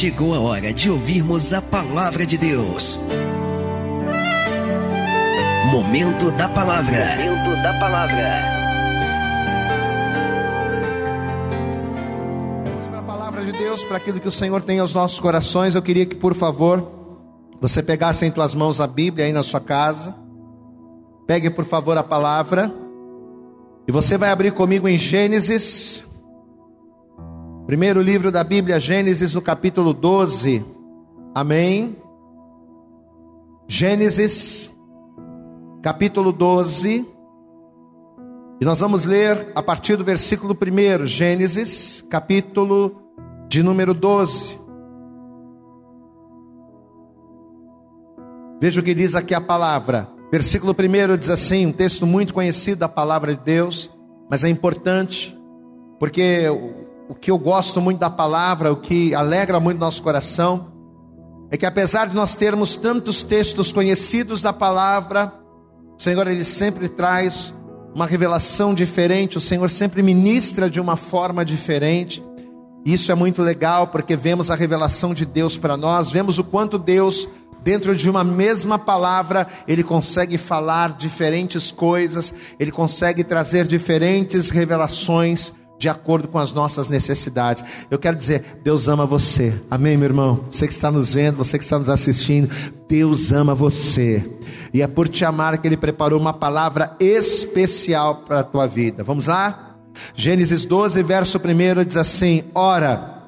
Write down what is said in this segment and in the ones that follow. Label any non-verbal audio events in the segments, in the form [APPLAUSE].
chegou a hora de ouvirmos a palavra de Deus. Momento da palavra. Momento da palavra. Vamos para a palavra de Deus, para aquilo que o Senhor tem aos nossos corações. Eu queria que, por favor, você pegasse em tuas mãos a Bíblia aí na sua casa. Pegue, por favor, a palavra. E você vai abrir comigo em Gênesis, primeiro livro da Bíblia, Gênesis, no capítulo 12. Amém. Gênesis, capítulo 12. E nós vamos ler a partir do versículo 1, Gênesis, capítulo de número 12. Veja o que diz aqui a palavra. Versículo 1 diz assim: um texto muito conhecido da palavra de Deus, mas é importante, porque o que eu gosto muito da palavra, o que alegra muito nosso coração, é que apesar de nós termos tantos textos conhecidos da palavra, o Senhor ele sempre traz uma revelação diferente, o Senhor sempre ministra de uma forma diferente. Isso é muito legal porque vemos a revelação de Deus para nós, vemos o quanto Deus dentro de uma mesma palavra, ele consegue falar diferentes coisas, ele consegue trazer diferentes revelações de acordo com as nossas necessidades. Eu quero dizer, Deus ama você. Amém, meu irmão? Você que está nos vendo, você que está nos assistindo, Deus ama você. E é por te amar que ele preparou uma palavra especial para a tua vida. Vamos lá? Gênesis 12, verso 1 diz assim: Ora,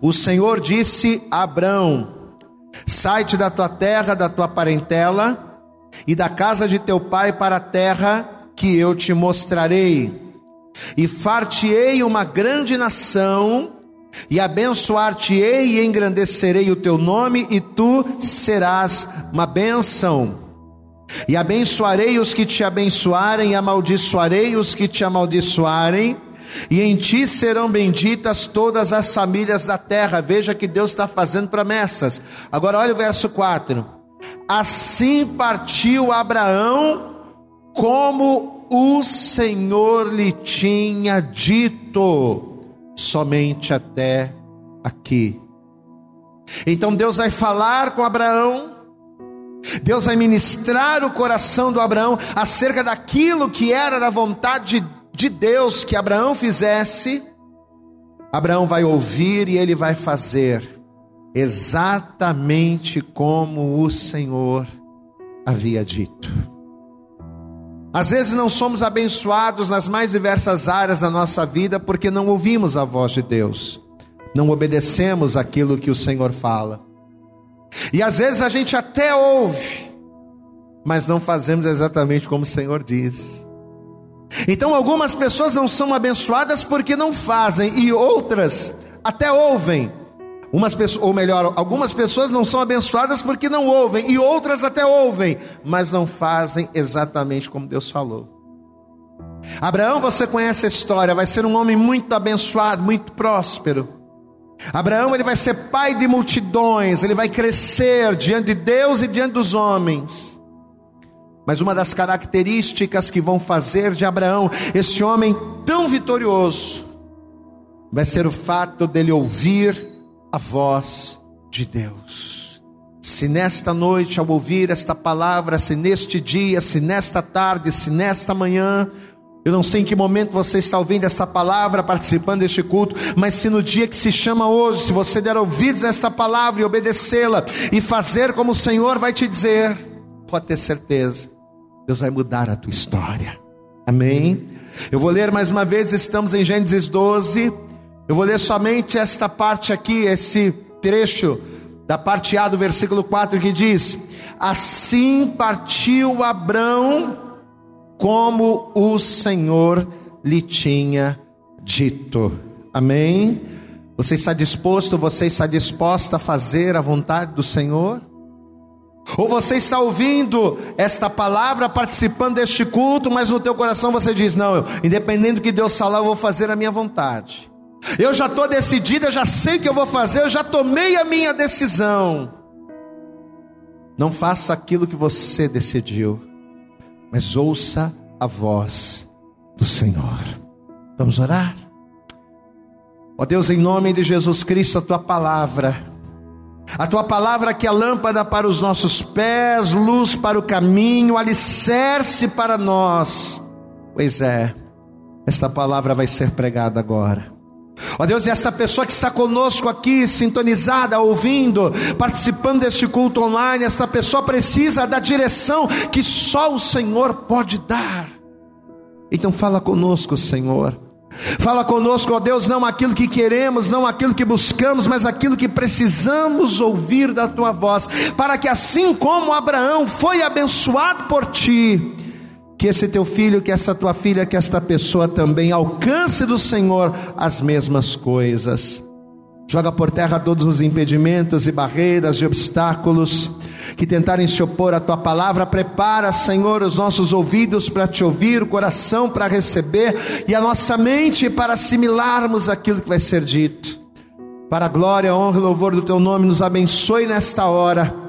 o Senhor disse a Abrão: Sai-te da tua terra, da tua parentela e da casa de teu pai para a terra que eu te mostrarei. E far-te-ei uma grande nação, e abençoar-te-ei e engrandecerei o teu nome, e tu serás uma bênção. E abençoarei os que te abençoarem, e amaldiçoarei os que te amaldiçoarem e em ti serão benditas todas as famílias da terra. Veja que Deus está fazendo promessas. Agora olha o verso 4. Assim partiu Abraão, como o Senhor lhe tinha dito, somente até aqui. Então Deus vai falar com Abraão, Deus vai ministrar o coração do Abraão acerca daquilo que era da vontade de de Deus que Abraão fizesse, Abraão vai ouvir e ele vai fazer exatamente como o Senhor havia dito. Às vezes não somos abençoados nas mais diversas áreas da nossa vida porque não ouvimos a voz de Deus, não obedecemos aquilo que o Senhor fala. E às vezes a gente até ouve, mas não fazemos exatamente como o Senhor diz. Então algumas pessoas não são abençoadas porque não fazem e outras até ouvem. Umas pessoas, ou melhor, algumas pessoas não são abençoadas porque não ouvem e outras até ouvem, mas não fazem exatamente como Deus falou. Abraão, você conhece a história, vai ser um homem muito abençoado, muito próspero. Abraão, ele vai ser pai de multidões, ele vai crescer diante de Deus e diante dos homens. Mas uma das características que vão fazer de Abraão esse homem tão vitorioso vai ser o fato dele ouvir a voz de Deus. Se nesta noite, ao ouvir esta palavra, se neste dia, se nesta tarde, se nesta manhã, eu não sei em que momento você está ouvindo esta palavra, participando deste culto, mas se no dia que se chama hoje, se você der ouvidos a esta palavra e obedecê-la e fazer como o Senhor vai te dizer, pode ter certeza, Deus vai mudar a tua história. Amém? Eu vou ler mais uma vez, estamos em Gênesis 12. Eu vou ler somente esta parte aqui, esse trecho da parte A do versículo 4 que diz: Assim partiu Abrão, como o Senhor lhe tinha dito. Amém? Você está disposto, você está disposta a fazer a vontade do Senhor? Ou você está ouvindo esta palavra, participando deste culto, mas no teu coração você diz: Não, independente do que Deus falar, eu vou fazer a minha vontade. Eu já estou decidido, eu já sei o que eu vou fazer, eu já tomei a minha decisão. Não faça aquilo que você decidiu, mas ouça a voz do Senhor. Vamos orar? Ó Deus, em nome de Jesus Cristo, a tua palavra A tua palavra que é lâmpada para os nossos pés, luz para o caminho, alicerce para nós. Pois é, esta palavra vai ser pregada agora. Ó Deus, e esta pessoa que está conosco aqui, sintonizada, ouvindo, participando deste culto online, esta pessoa precisa da direção que só o Senhor pode dar. Então fala conosco, Senhor. Fala conosco, ó Deus, não aquilo que queremos, não aquilo que buscamos, mas aquilo que precisamos ouvir da tua voz, para que assim como Abraão foi abençoado por ti, que esse teu filho, que essa tua filha, que esta pessoa também alcance do Senhor as mesmas coisas. Joga por terra todos os impedimentos e barreiras e obstáculos que tentarem se opor à tua palavra. Prepara, Senhor, os nossos ouvidos para te ouvir, o coração para receber e a nossa mente para assimilarmos aquilo que vai ser dito. Para a glória, honra e louvor do teu nome, nos abençoe nesta hora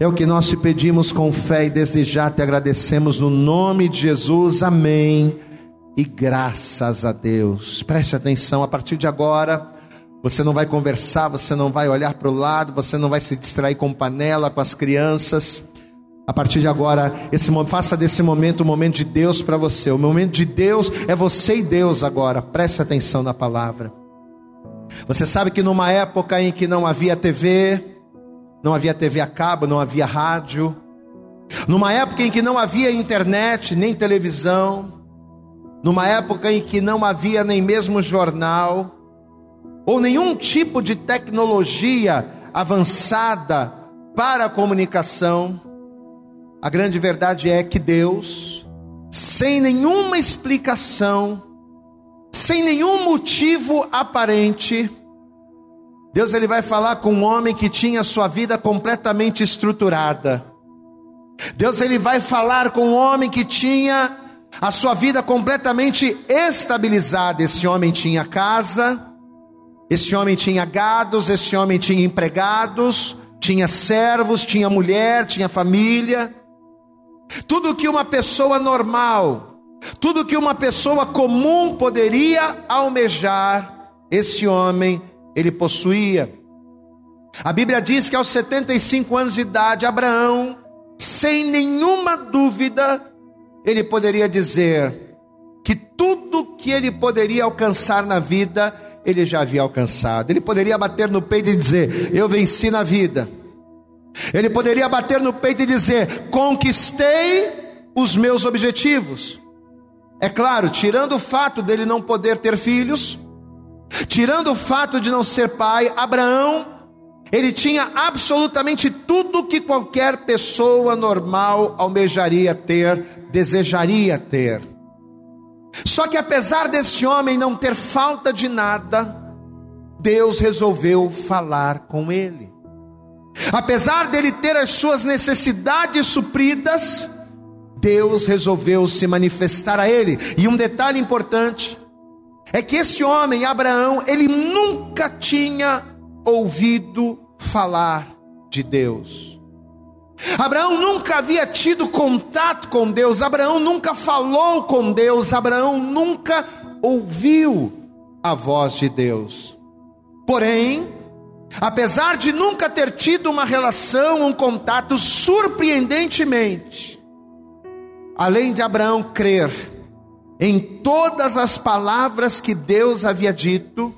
é o que nós te pedimos com fé e desde já te agradecemos no nome de Jesus. Amém. E graças a Deus. Preste atenção, a partir de agora, você não vai conversar, você não vai olhar para o lado, você não vai se distrair com panela, com as crianças. A partir de agora, esse, faça desse momento um momento de Deus para você. O momento de Deus é você e Deus agora. Preste atenção na palavra. Você sabe que numa época em que não havia TV, não havia TV a cabo, não havia rádio. Numa época em que não havia internet, nem televisão. Numa época em que não havia nem mesmo jornal, ou nenhum tipo de tecnologia avançada para a comunicação. A grande verdade é que Deus, sem nenhuma explicação, sem nenhum motivo aparente, Deus ele vai falar com um homem que tinha sua vida completamente estruturada. Deus ele vai falar com um homem que tinha a sua vida completamente estabilizada. Esse homem tinha casa, esse homem tinha gados, esse homem tinha empregados, tinha servos, tinha mulher, tinha família. Tudo que uma pessoa normal, tudo que uma pessoa comum poderia almejar, esse homem ele possuía. A Bíblia diz que aos 75 anos de idade, Abraão, sem nenhuma dúvida, ele poderia dizer que tudo que ele poderia alcançar na vida, ele já havia alcançado. Ele poderia bater no peito e dizer: Eu venci na vida. Ele poderia bater no peito e dizer: Conquistei os meus objetivos. É claro, tirando o fato dele não poder ter filhos, Tirando o fato de não ser pai, Abraão, ele tinha absolutamente tudo que qualquer pessoa normal almejaria ter, desejaria ter. Só que apesar desse homem não ter falta de nada, Deus resolveu falar com ele. Apesar dele ter as suas necessidades supridas, Deus resolveu se manifestar a ele. E um detalhe importante: é que esse homem, Abraão, ele nunca tinha ouvido falar de Deus. Abraão nunca havia tido contato com Deus, Abraão nunca falou com Deus, Abraão nunca ouviu a voz de Deus. Porém, apesar de nunca ter tido uma relação, um contato, surpreendentemente, além de Abraão crer, em todas as palavras que Deus havia dito,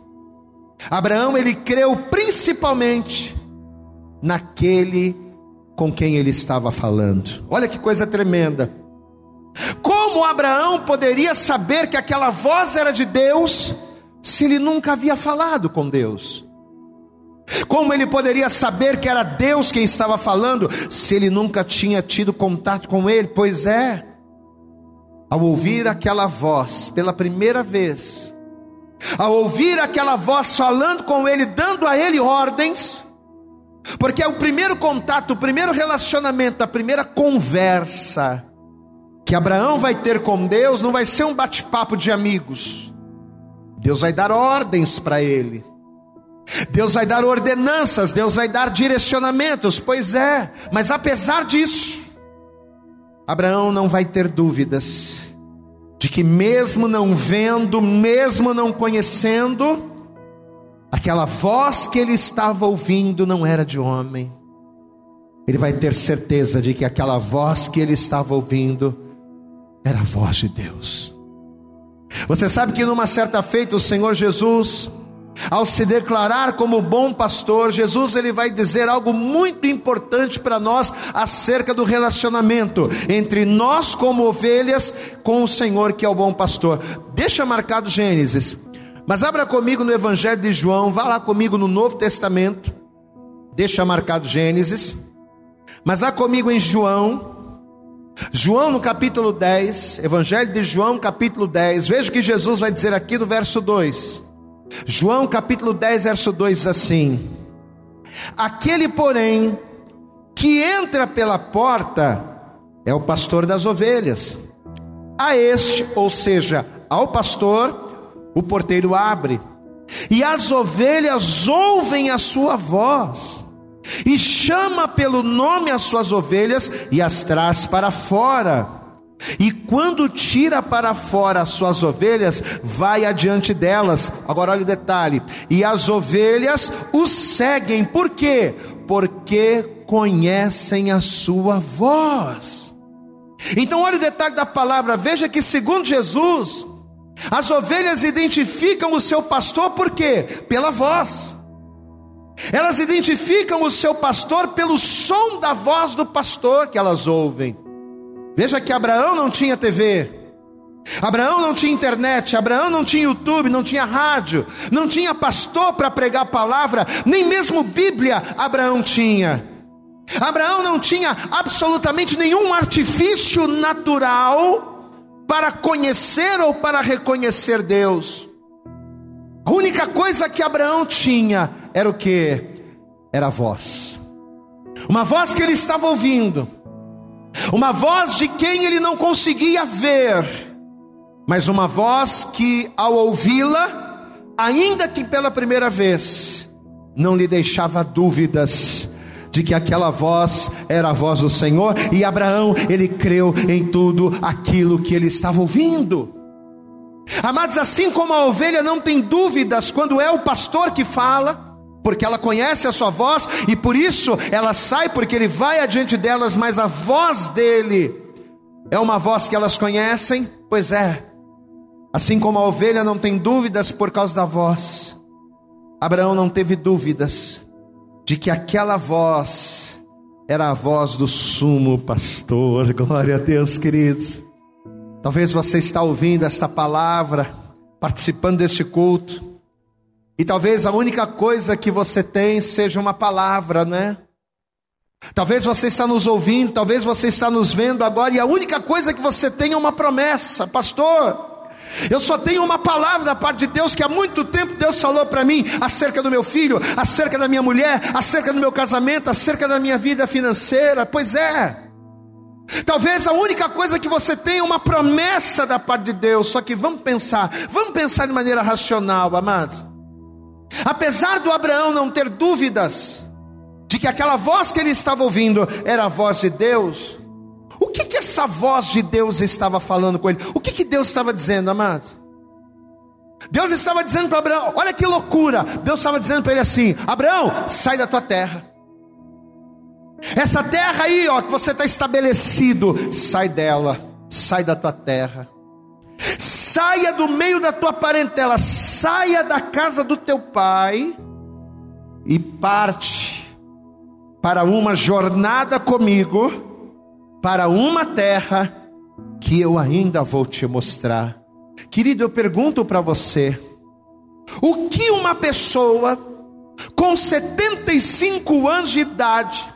Abraão ele creu principalmente naquele com quem ele estava falando. Olha que coisa tremenda. Como Abraão poderia saber que aquela voz era de Deus se ele nunca havia falado com Deus? Como ele poderia saber que era Deus quem estava falando se ele nunca tinha tido contato com ele? Pois é, ao ouvir aquela voz pela primeira vez, ao ouvir aquela voz falando com ele, dando a ele ordens, porque é o primeiro contato, o primeiro relacionamento, a primeira conversa que Abraão vai ter com Deus, não vai ser um bate-papo de amigos. Deus vai dar ordens para ele. Deus vai dar ordenanças, Deus vai dar direcionamentos, pois é, mas apesar disso, Abraão não vai ter dúvidas de que, mesmo não vendo, mesmo não conhecendo, aquela voz que ele estava ouvindo não era de homem. Ele vai ter certeza de que aquela voz que ele estava ouvindo era a voz de Deus. Você sabe que numa certa feita o Senhor Jesus, ao se declarar como bom pastor, Jesus ele vai dizer algo muito importante para nós acerca do relacionamento entre nós como ovelhas com o Senhor que é o bom pastor. Deixa marcado Gênesis. Mas abra comigo no Evangelho de João, vá lá comigo no Novo Testamento. Deixa marcado Gênesis. Mas vá comigo em João, João no capítulo 10, Evangelho de João, capítulo 10. Veja o que Jesus vai dizer aqui no verso 2. João capítulo 10, verso 2 diz assim: Aquele, porém, que entra pela porta é o pastor das ovelhas. A este, ou seja, ao pastor, o porteiro abre, e as ovelhas ouvem a sua voz e chama pelo nome as suas ovelhas e as traz para fora. E quando tira para fora as suas ovelhas, vai adiante delas. Agora olha o detalhe: e as ovelhas o seguem, por quê? Porque conhecem a sua voz. Então, olha o detalhe da palavra, veja que, segundo Jesus, as ovelhas identificam o seu pastor por quê? Pela voz. Elas identificam o seu pastor pelo som da voz do pastor que elas ouvem. Veja que Abraão não tinha TV, Abraão não tinha internet, Abraão não tinha YouTube, não tinha rádio, não tinha pastor para pregar a palavra, nem mesmo Bíblia Abraão tinha. Abraão não tinha absolutamente nenhum artifício natural para conhecer ou para reconhecer Deus. A única coisa que Abraão tinha era o que? Era a voz. Uma voz que ele estava ouvindo. Uma voz de quem ele não conseguia ver. Mas uma voz que ao ouvi-la, ainda que pela primeira vez, não lhe deixava dúvidas de que aquela voz era a voz do Senhor, e Abraão, ele creu em tudo aquilo que ele estava ouvindo. Amados, assim como a ovelha não tem dúvidas quando é o pastor que fala, porque ela conhece a sua voz e por isso ela sai, porque ele vai adiante delas, mas a voz dele é uma voz que elas conhecem? Pois é, assim como a ovelha não tem dúvidas por causa da voz, Abraão não teve dúvidas de que aquela voz era a voz do sumo pastor, [LAUGHS] glória a Deus, queridos. Talvez você está ouvindo esta palavra, participando deste culto, e talvez a única coisa que você tem seja uma palavra, né? Talvez você está nos ouvindo, talvez você está nos vendo agora, e a única coisa que você tem é uma promessa, pastor. Eu só tenho uma palavra da parte de Deus que há muito tempo Deus falou para mim acerca do meu filho, acerca da minha mulher, acerca do meu casamento, acerca da minha vida financeira. Pois é. Talvez a única coisa que você tem é uma promessa da parte de Deus. Só que vamos pensar, vamos pensar de maneira racional, amados. Apesar do Abraão não ter dúvidas de que aquela voz que ele estava ouvindo era a voz de Deus, o que que essa voz de Deus estava falando com ele? O que que Deus estava dizendo, amados? Deus estava dizendo para Abraão, olha que loucura. Deus estava dizendo para ele assim: Abraão, sai da tua terra. Essa terra aí, ó, que você está estabelecido, sai dela, sai da tua terra saia do meio da tua parentela, saia da casa do teu pai e parte para uma jornada comigo, para uma terra que eu ainda vou te mostrar. Querido, eu pergunto para você: o que uma pessoa com 75 anos de idade,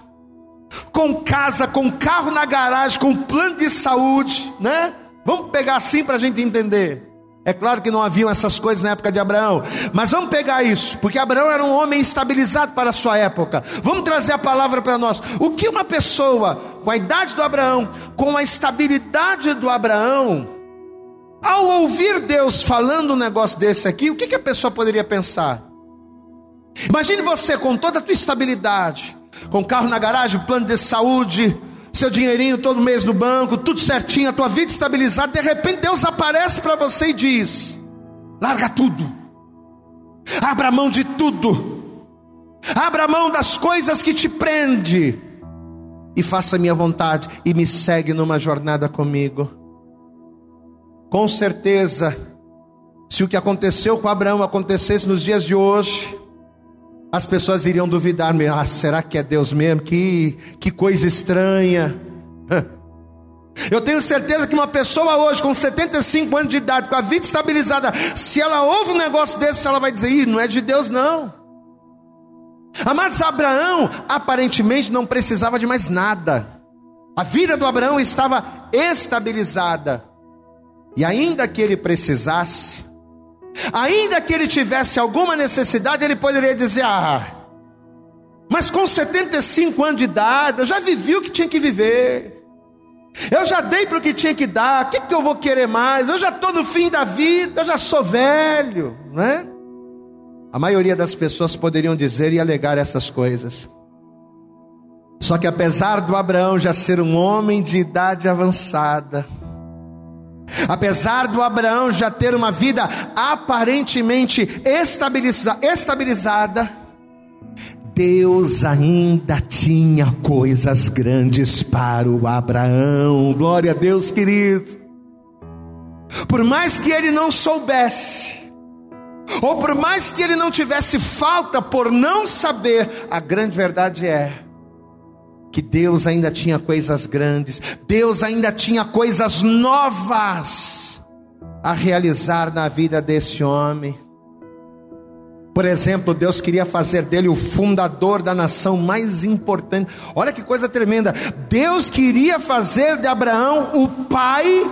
com casa, com carro na garagem, com plano de saúde, né? Vamos pegar assim para a gente entender. É claro que não haviam essas coisas na época de Abraão, mas vamos pegar isso, porque Abraão era um homem estabilizado para a sua época. Vamos trazer a palavra para nós. O que uma pessoa com a idade do Abraão, com a estabilidade do Abraão, ao ouvir Deus falando um negócio desse aqui, o que, que a pessoa poderia pensar? Imagine você com toda a tua estabilidade, com carro na garagem, plano de saúde, seu dinheirinho todo mês no banco, tudo certinho, a tua vida estabilizada, de repente Deus aparece para você e diz: larga tudo, Abra mão de tudo. Abra mão das coisas que te prende e faça minha vontade e me segue numa jornada comigo. Com certeza, se o que aconteceu com Abraão acontecesse nos dias de hoje, as pessoas iriam duvidar, ah, será que é Deus mesmo? Que, que coisa estranha. [LAUGHS] Eu tenho certeza que uma pessoa hoje com 75 anos de idade, com a vida estabilizada, se ela ouve um negócio desse, ela vai dizer: Ih, não é de Deus, não. Amados, Abraão aparentemente não precisava de mais nada. A vida do Abraão estava estabilizada. E ainda que ele precisasse, ainda que ele tivesse alguma necessidade, ele poderia dizer: Ah, mas com 75 anos de idade, eu já vivi o que tinha que viver. Eu já dei para o que tinha que dar, o que, que eu vou querer mais? Eu já estou no fim da vida, eu já sou velho, né? A maioria das pessoas poderiam dizer e alegar essas coisas. Só que apesar do Abraão já ser um homem de idade avançada, apesar do Abraão já ter uma vida aparentemente estabiliza, estabilizada, Deus ainda tinha coisas grandes para o Abraão. Glória a Deus, querido. Por mais que ele não soubesse, ou por mais que ele não tivesse falta por não saber, a grande verdade é que Deus ainda tinha coisas grandes, Deus ainda tinha coisas novas a realizar na vida desse homem. Por exemplo, Deus queria fazer dele o fundador da nação mais importante. Olha que coisa tremenda. Deus queria fazer de Abraão o pai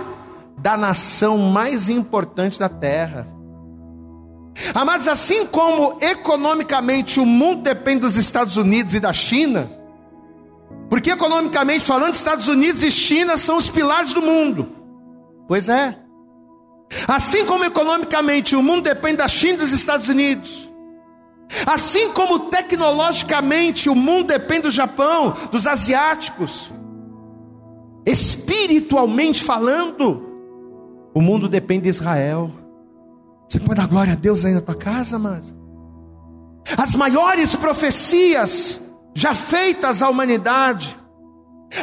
da nação mais importante da terra. Amados, assim como economicamente o mundo depende dos Estados Unidos e da China, porque economicamente falando, Estados Unidos e China são os pilares do mundo. Pois é. Assim como economicamente o mundo depende da China e dos Estados Unidos, Assim como tecnologicamente o mundo depende do Japão, dos asiáticos, espiritualmente falando, o mundo depende de Israel. Você pode dar glória a Deus aí na tua casa, mas as maiores profecias já feitas à humanidade,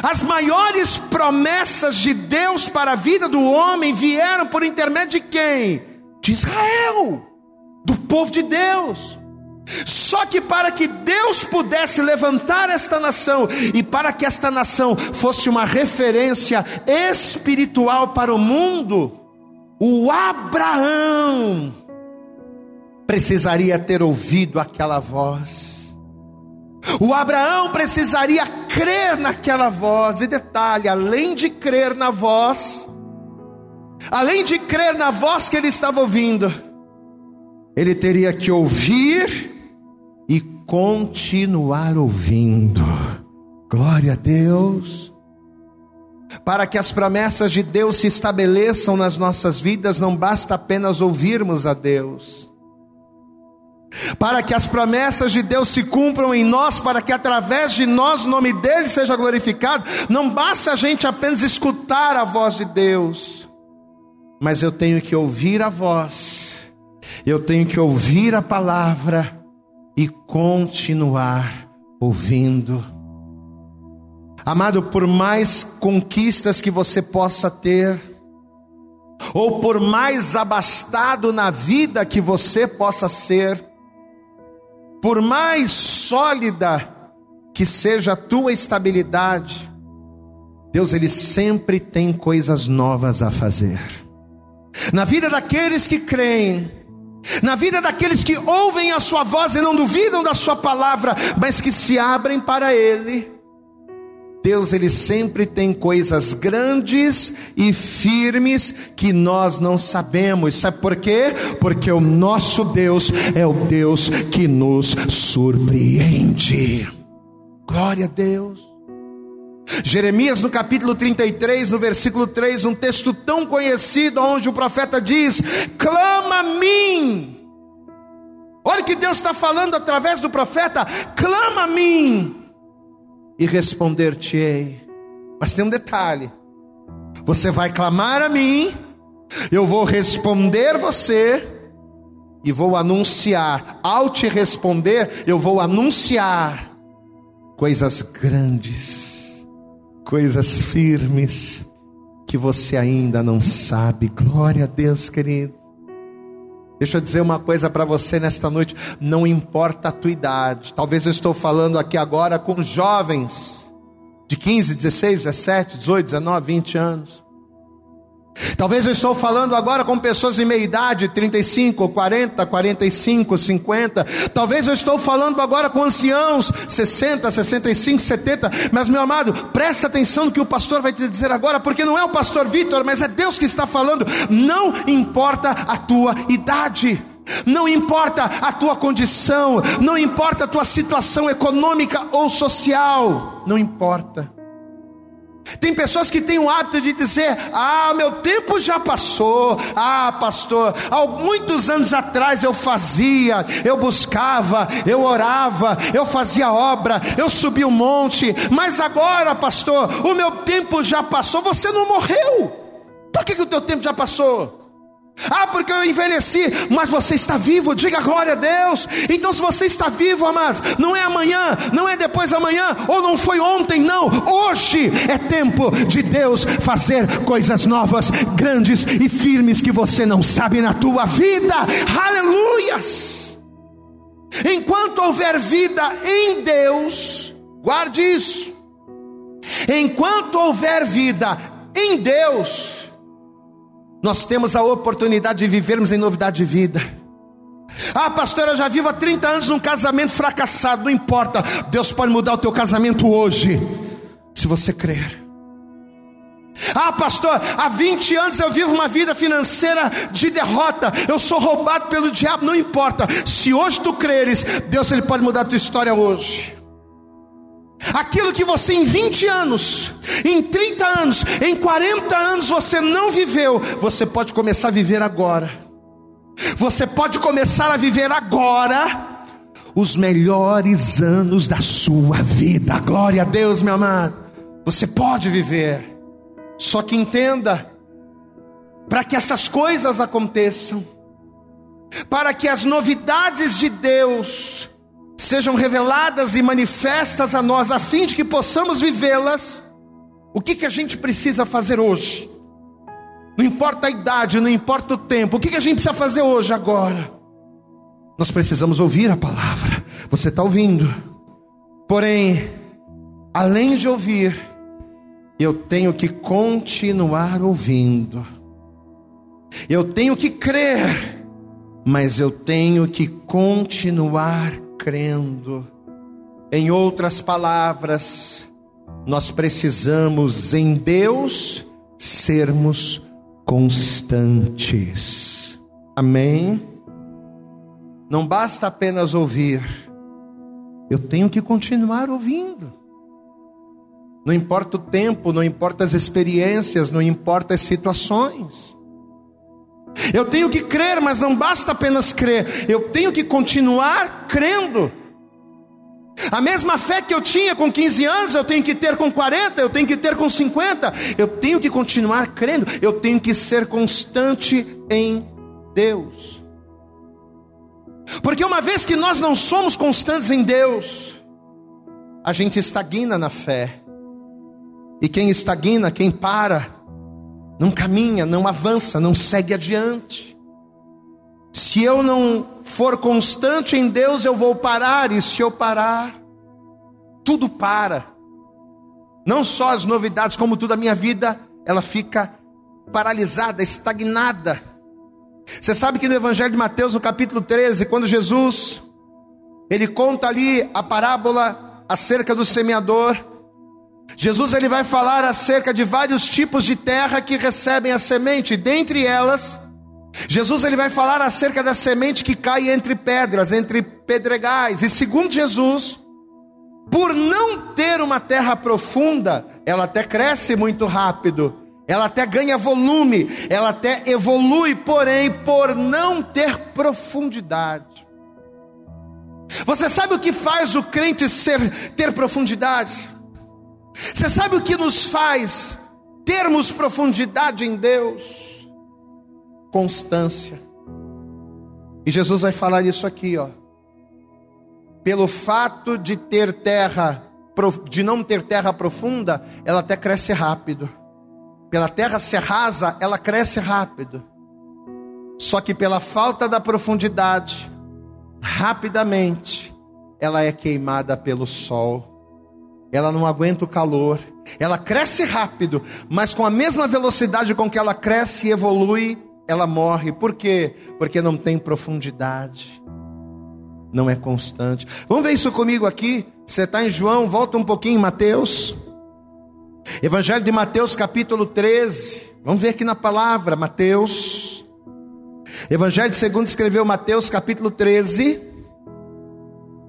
as maiores promessas de Deus para a vida do homem vieram por intermédio de quem? De Israel, do povo de Deus. Só que para que Deus pudesse levantar esta nação e para que esta nação fosse uma referência espiritual para o mundo, o Abraão precisaria ter ouvido aquela voz. O Abraão precisaria crer naquela voz. E detalhe, além de crer na voz, além de crer na voz que ele estava ouvindo, ele teria que ouvir e continuar ouvindo. Glória a Deus. Para que as promessas de Deus se estabeleçam nas nossas vidas, não basta apenas ouvirmos a Deus. Para que as promessas de Deus se cumpram em nós, para que através de nós o nome dele seja glorificado, não basta a gente apenas escutar a voz de Deus, mas eu tenho que ouvir a voz, eu tenho que ouvir a palavra, e continuar ouvindo. Amado, por mais conquistas que você possa ter, ou por mais abastado na vida que você possa ser, por mais sólida que seja a tua estabilidade, Deus ele sempre tem coisas novas a fazer. Na vida daqueles que creem, na vida daqueles que ouvem a sua voz e não duvidam da sua palavra, mas que se abrem para ele. Deus ele sempre tem coisas grandes e firmes que nós não sabemos. Sabe por quê? Porque o nosso Deus é o Deus que nos surpreende. Glória a Deus. Jeremias no capítulo 33, no versículo 3, um texto tão conhecido, onde o profeta diz: clama a mim. Olha que Deus está falando através do profeta: clama a mim, e responder-te-ei. Mas tem um detalhe: você vai clamar a mim, eu vou responder você, e vou anunciar. Ao te responder, eu vou anunciar coisas grandes, coisas firmes que você ainda não sabe. Glória a Deus, querido. Deixa eu dizer uma coisa para você nesta noite, não importa a tua idade. Talvez eu estou falando aqui agora com jovens de 15, 16, 17, 18, 19, 20 anos. Talvez eu estou falando agora com pessoas de meia idade, 35, 40, 45, 50. Talvez eu estou falando agora com anciãos, 60, 65, 70. Mas meu amado, presta atenção no que o pastor vai te dizer agora, porque não é o pastor Vitor, mas é Deus que está falando. Não importa a tua idade. Não importa a tua condição, não importa a tua situação econômica ou social, não importa. Tem pessoas que têm o hábito de dizer: Ah, meu tempo já passou. Ah, pastor, há muitos anos atrás eu fazia, eu buscava, eu orava, eu fazia obra, eu subi o um monte, mas agora, pastor, o meu tempo já passou. Você não morreu. Por que, que o teu tempo já passou? Ah, porque eu envelheci, mas você está vivo, diga glória a Deus. Então, se você está vivo, amados, não é amanhã, não é depois amanhã, ou não foi ontem, não. Hoje é tempo de Deus fazer coisas novas, grandes e firmes que você não sabe na tua vida. Aleluias! Enquanto houver vida em Deus, guarde isso. Enquanto houver vida em Deus, nós temos a oportunidade de vivermos em novidade de vida. Ah, pastor, eu já vivo há 30 anos num casamento fracassado, não importa, Deus pode mudar o teu casamento hoje, se você crer. Ah, pastor, há 20 anos eu vivo uma vida financeira de derrota, eu sou roubado pelo diabo, não importa, se hoje tu creres, Deus ele pode mudar a tua história hoje. Aquilo que você em 20 anos, em 30 anos, em 40 anos você não viveu, você pode começar a viver agora. Você pode começar a viver agora os melhores anos da sua vida. Glória a Deus, meu amado. Você pode viver. Só que entenda, para que essas coisas aconteçam, para que as novidades de Deus sejam reveladas e manifestas a nós, a fim de que possamos vivê-las, o que, que a gente precisa fazer hoje? Não importa a idade, não importa o tempo, o que, que a gente precisa fazer hoje, agora? Nós precisamos ouvir a palavra, você está ouvindo, porém, além de ouvir, eu tenho que continuar ouvindo, eu tenho que crer, mas eu tenho que continuar crendo. Em outras palavras, nós precisamos em Deus sermos constantes. Amém? Não basta apenas ouvir, eu tenho que continuar ouvindo. Não importa o tempo, não importa as experiências, não importa as situações. Eu tenho que crer, mas não basta apenas crer, eu tenho que continuar crendo. A mesma fé que eu tinha com 15 anos, eu tenho que ter com 40, eu tenho que ter com 50, eu tenho que continuar crendo, eu tenho que ser constante em Deus. Porque uma vez que nós não somos constantes em Deus, a gente estagna na fé. E quem estagna, quem para, não caminha, não avança, não segue adiante. Se eu não for constante em Deus, eu vou parar, e se eu parar, tudo para. Não só as novidades, como tudo a minha vida, ela fica paralisada, estagnada. Você sabe que no Evangelho de Mateus, no capítulo 13, quando Jesus ele conta ali a parábola acerca do semeador, Jesus ele vai falar acerca de vários tipos de terra que recebem a semente, dentre elas, Jesus ele vai falar acerca da semente que cai entre pedras, entre pedregais. E segundo Jesus, por não ter uma terra profunda, ela até cresce muito rápido, ela até ganha volume, ela até evolui, porém, por não ter profundidade. Você sabe o que faz o crente ser ter profundidade? Você sabe o que nos faz termos profundidade em Deus? Constância. E Jesus vai falar isso aqui, ó. Pelo fato de ter terra, de não ter terra profunda, ela até cresce rápido. Pela terra ser rasa, ela cresce rápido. Só que pela falta da profundidade, rapidamente, ela é queimada pelo sol. Ela não aguenta o calor. Ela cresce rápido, mas com a mesma velocidade com que ela cresce e evolui, ela morre. Por quê? Porque não tem profundidade. Não é constante. Vamos ver isso comigo aqui? Você está em João, volta um pouquinho em Mateus. Evangelho de Mateus, capítulo 13. Vamos ver aqui na palavra, Mateus. Evangelho segundo escreveu Mateus, capítulo 13.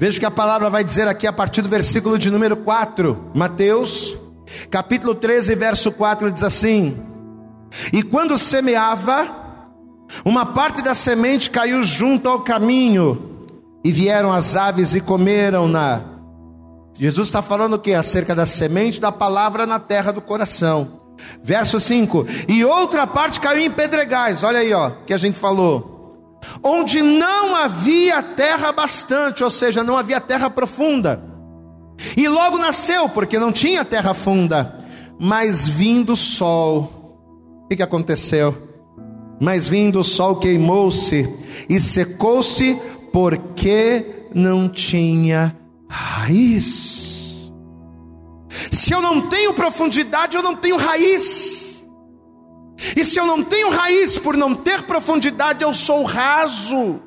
Veja que a palavra vai dizer aqui a partir do versículo de número 4. Mateus, capítulo 13, verso 4 diz assim: E quando semeava, uma parte da semente caiu junto ao caminho, e vieram as aves e comeram-na. Jesus está falando o que? Acerca da semente da palavra na terra do coração. Verso 5: E outra parte caiu em pedregais, olha aí, ó, que a gente falou. Onde não havia terra bastante, ou seja, não havia terra profunda. E logo nasceu, porque não tinha terra funda. Mas vindo o sol, o que, que aconteceu? Mas vindo o sol queimou-se e secou-se, porque não tinha raiz. Se eu não tenho profundidade, eu não tenho raiz. E se eu não tenho raiz por não ter profundidade, eu sou raso.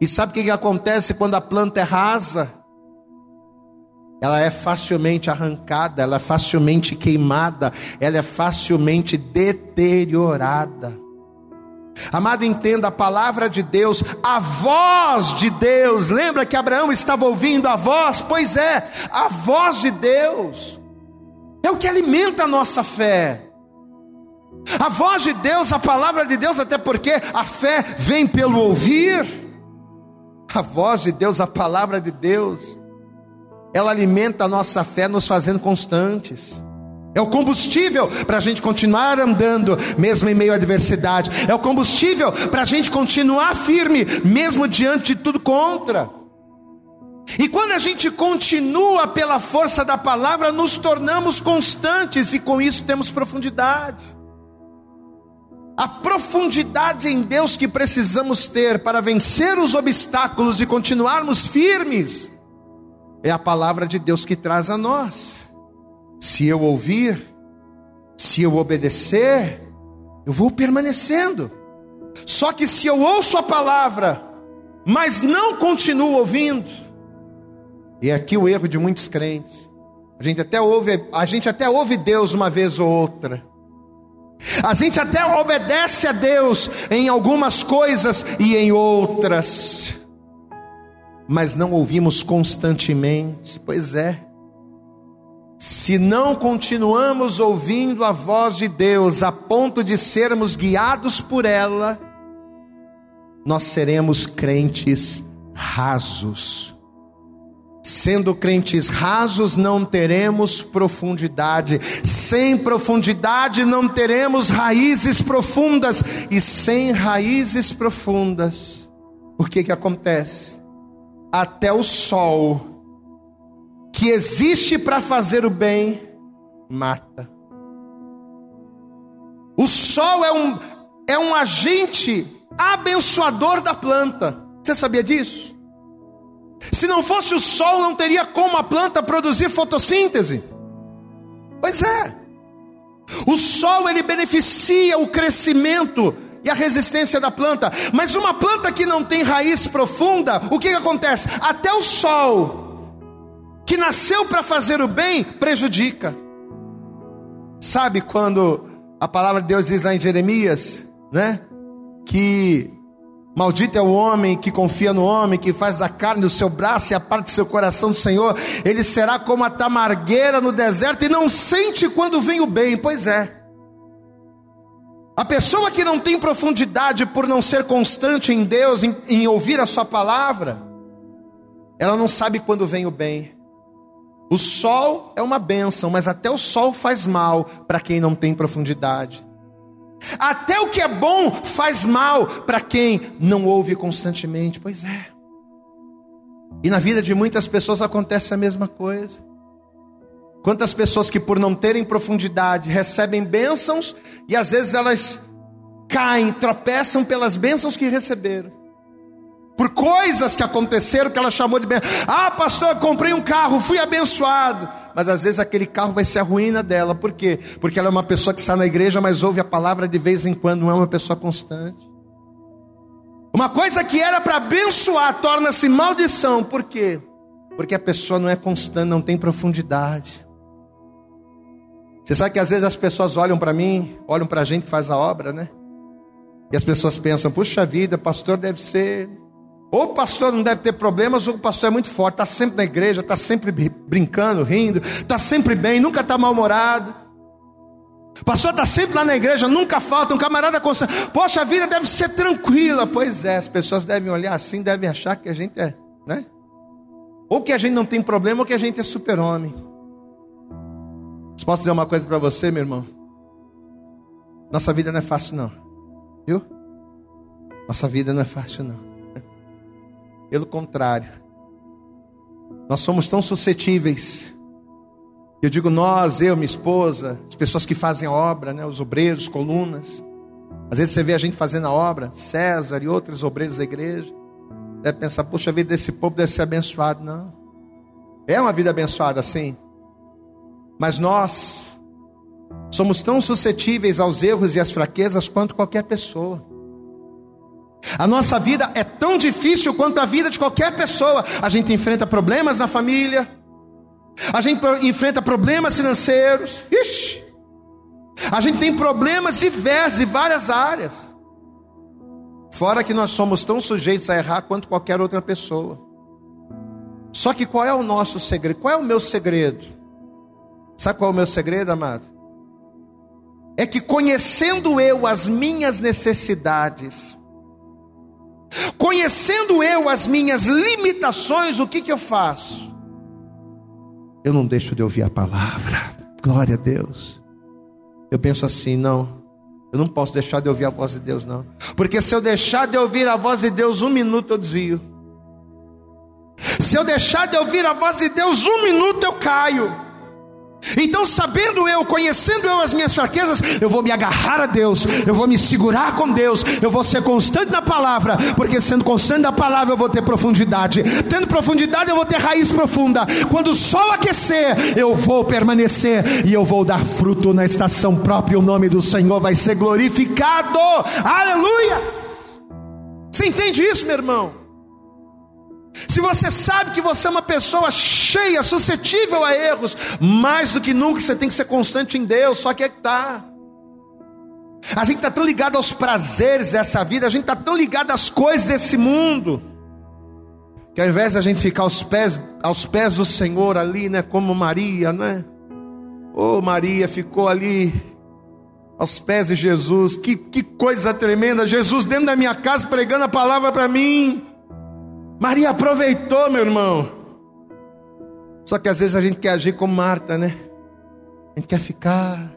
E sabe o que, acontece quando a planta é rasa? ela é facilmente arrancada, ela é facilmente queimada, ela é facilmente deteriorada. Amado, entenda a palavra de Deus, a voz de Deus. Lembra que Abraão estava ouvindo a voz? Pois é, a voz de Deus é o que alimenta a nossa fé. A voz de Deus, a palavra de Deus, até porque a fé vem pelo ouvir. A voz de Deus, a palavra de Deus ela alimenta a nossa fé, nos fazendo constantes. É o combustível para a gente continuar andando, mesmo em meio à adversidade. É o combustível para a gente continuar firme, mesmo diante de tudo contra. E quando a gente continua pela força da palavra, nos tornamos constantes e com isso temos profundidade. A profundidade em Deus que precisamos ter para vencer os obstáculos e continuarmos firmes é a palavra de Deus que traz a nós. Se eu ouvir, se eu obedecer, eu vou permanecendo. Só que se eu ouço a palavra, mas não continuo ouvindo, e é aqui o erro de muitos crentes. A gente até ouve, a gente até ouve Deus uma vez ou outra. A gente até obedece a Deus em algumas coisas e em outras mas não ouvimos constantemente. Pois é. Se não continuamos ouvindo a voz de Deus a ponto de sermos guiados por ela, nós seremos crentes rasos. Sendo crentes rasos, não teremos profundidade. Sem profundidade, não teremos raízes profundas. E sem raízes profundas, o que que acontece? até o sol, que existe para fazer o bem, mata. O sol é um, é um agente abençoador da planta. Você sabia disso? Se não fosse o sol, não teria como a planta produzir fotossíntese. Pois é. O sol ele beneficia o crescimento e a resistência da planta. Mas uma planta que não tem raiz profunda, o que, que acontece? Até o sol, que nasceu para fazer o bem, prejudica. Sabe quando a palavra de Deus diz lá em Jeremias, né? Que Maldito é o homem que confia no homem, que faz da carne do seu braço e a parte do seu coração do Senhor. Ele será como a tamargueira no deserto e não sente quando vem o bem. Pois é. A pessoa que não tem profundidade por não ser constante em Deus, em, em, ouvir a Sua palavra, ela não sabe quando vem o bem. O sol é uma bênção, mas até o sol faz mal para quem não tem profundidade. Até o que é bom faz mal para quem não ouve constantemente. Pois é. E na vida de muitas pessoas acontece a mesma coisa. Quantas pessoas que, por não terem profundidade, recebem bênçãos e às vezes elas caem, tropeçam pelas bênçãos que receberam. Por coisas que aconteceram que ela chamou de bênção. Ah, pastor, eu comprei um carro, fui abençoado. Mas às vezes aquele carro vai ser a ruína dela. Por quê? Porque ela é uma pessoa que está na igreja, mas ouve a palavra de vez em quando, não é uma pessoa constante. Uma coisa que era para abençoar torna-se maldição. Por quê? Porque a pessoa não é constante, não tem profundidade. Você sabe que às vezes as pessoas olham para mim, olham para a gente que faz a obra, né? E as pessoas pensam: puxa vida, pastor deve ser. Ou o pastor não deve ter problemas, ou o pastor é muito forte, está sempre na igreja, está sempre brincando, rindo, está sempre bem, nunca está mal-humorado. O pastor está sempre lá na igreja, nunca falta, um camarada constante. Poxa, a vida deve ser tranquila. Pois é, as pessoas devem olhar assim, devem achar que a gente é, né? Ou que a gente não tem problema, ou que a gente é super-homem. Posso dizer uma coisa para você, meu irmão? Nossa vida não é fácil, não. Viu? Nossa vida não é fácil, não. Pelo contrário, nós somos tão suscetíveis. Eu digo nós, eu, minha esposa, as pessoas que fazem a obra, né, os obreiros, colunas. Às vezes você vê a gente fazendo a obra, César e outros obreiros da igreja. Deve pensar, puxa, a vida desse povo deve ser abençoado. Não. É uma vida abençoada, sim. Mas nós somos tão suscetíveis aos erros e às fraquezas quanto qualquer pessoa. A nossa vida é tão difícil quanto a vida de qualquer pessoa. A gente enfrenta problemas na família, a gente enfrenta problemas financeiros. Ixi, a gente tem problemas diversos em várias áreas. Fora que nós somos tão sujeitos a errar quanto qualquer outra pessoa. Só que qual é o nosso segredo? Qual é o meu segredo? Sabe qual é o meu segredo, amado? É que conhecendo eu as minhas necessidades, conhecendo eu as minhas limitações, o que, que eu faço? Eu não deixo de ouvir a palavra, glória a Deus. Eu penso assim, não, eu não posso deixar de ouvir a voz de Deus, não, porque se eu deixar de ouvir a voz de Deus um minuto, eu desvio. Se eu deixar de ouvir a voz de Deus um minuto, eu caio. Então, sabendo eu, conhecendo eu as minhas fraquezas, eu vou me agarrar a Deus, eu vou me segurar com Deus, eu vou ser constante na palavra, porque sendo constante na palavra eu vou ter profundidade, tendo profundidade eu vou ter raiz profunda. Quando o sol aquecer, eu vou permanecer e eu vou dar fruto na estação própria, o nome do Senhor vai ser glorificado. Aleluia! Você entende isso, meu irmão? Se você sabe que você é uma pessoa cheia, suscetível a erros, mais do que nunca você tem que ser constante em Deus, só que é que está. A gente está tão ligado aos prazeres dessa vida, a gente está tão ligado às coisas desse mundo, que ao invés de a gente ficar aos pés, aos pés do Senhor ali, né, como Maria, né? Oh, Maria ficou ali aos pés de Jesus, que, que coisa tremenda, Jesus dentro da minha casa pregando a palavra para mim. Maria aproveitou, meu irmão. Só que às vezes a gente quer agir como Marta, né? A gente quer ficar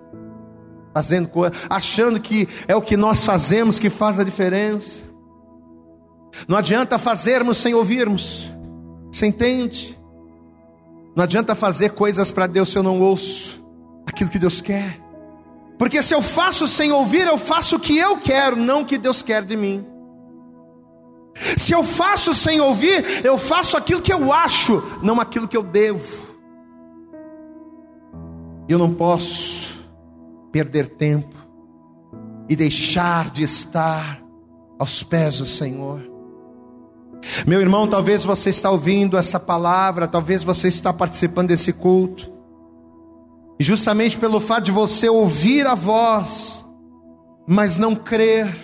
fazendo coisa, achando que é o que nós fazemos que faz a diferença. Não adianta fazermos sem ouvirmos. Você entende? Não adianta fazer coisas para Deus se eu não ouço aquilo que Deus quer. Porque se eu faço sem ouvir, eu faço o que eu quero, não o que Deus quer de mim. Se eu faço sem ouvir, eu faço aquilo que eu acho, não aquilo que eu devo. Eu não posso perder tempo e deixar de estar aos pés do Senhor. Meu irmão, talvez você está ouvindo essa palavra, talvez você está participando desse culto. E justamente pelo fato de você ouvir a voz, mas não crer,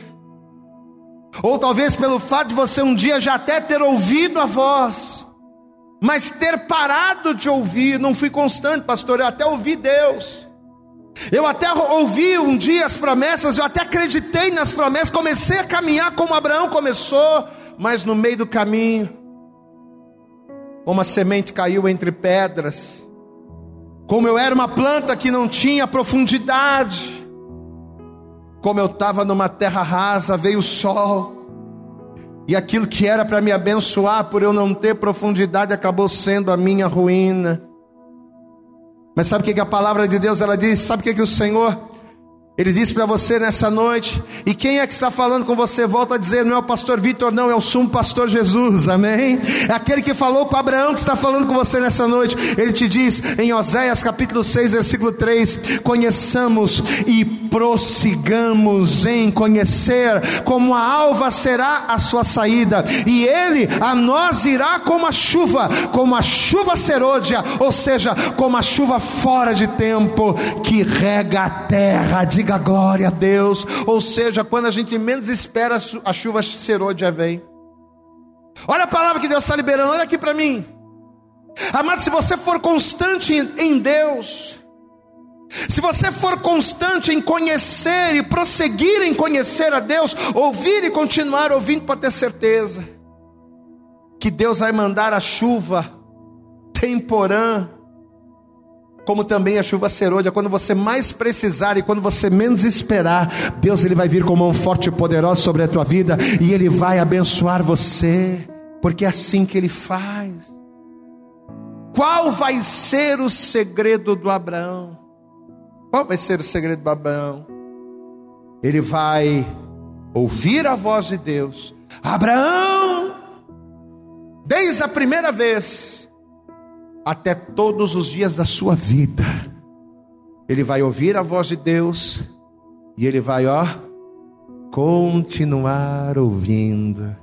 ou talvez pelo fato de você um dia já até ter ouvido a voz, mas ter parado de ouvir, não fui constante, pastor, eu até ouvi Deus. Eu até ouvi um dia as promessas, eu até acreditei nas promessas, comecei a caminhar como Abraão começou, mas no meio do caminho, uma semente caiu entre pedras, como eu era uma planta que não tinha profundidade, como eu estava numa terra rasa, veio o sol, e aquilo que era para me abençoar, por eu não ter profundidade, acabou sendo a minha ruína. Mas sabe o que a palavra de Deus ela diz? Sabe o que o Senhor ele disse para você nessa noite, e quem é que está falando com você? Volta a dizer, não é o pastor Vitor, não, é o sumo pastor Jesus, amém? É aquele que falou com Abraão que está falando com você nessa noite. Ele te diz em Oséias capítulo 6, versículo 3: Conheçamos e prossigamos em conhecer, como a alva será a sua saída, e ele a nós irá como a chuva, como a chuva serôdia, ou seja, como a chuva fora de tempo, que rega a terra diga glória a Deus. Ou seja, quando a gente menos espera, a chuva serôdia vem. Olha a palavra que Deus está liberando, olha aqui para mim. Amado, se você for constante em Deus, se você for constante em conhecer e prosseguir em conhecer a Deus, ouvir e continuar ouvindo para ter certeza que Deus vai mandar a chuva temporã como também a chuva serôdia, quando você mais precisar e quando você menos esperar, Deus ele vai vir com mão forte e poderosa sobre a tua vida e ele vai abençoar você, porque é assim que ele faz. Qual vai ser o segredo do Abraão? Qual vai ser o segredo do Abraão? Ele vai ouvir a voz de Deus. Abraão, desde a primeira vez, até todos os dias da sua vida. Ele vai ouvir a voz de Deus e ele vai, ó, continuar ouvindo.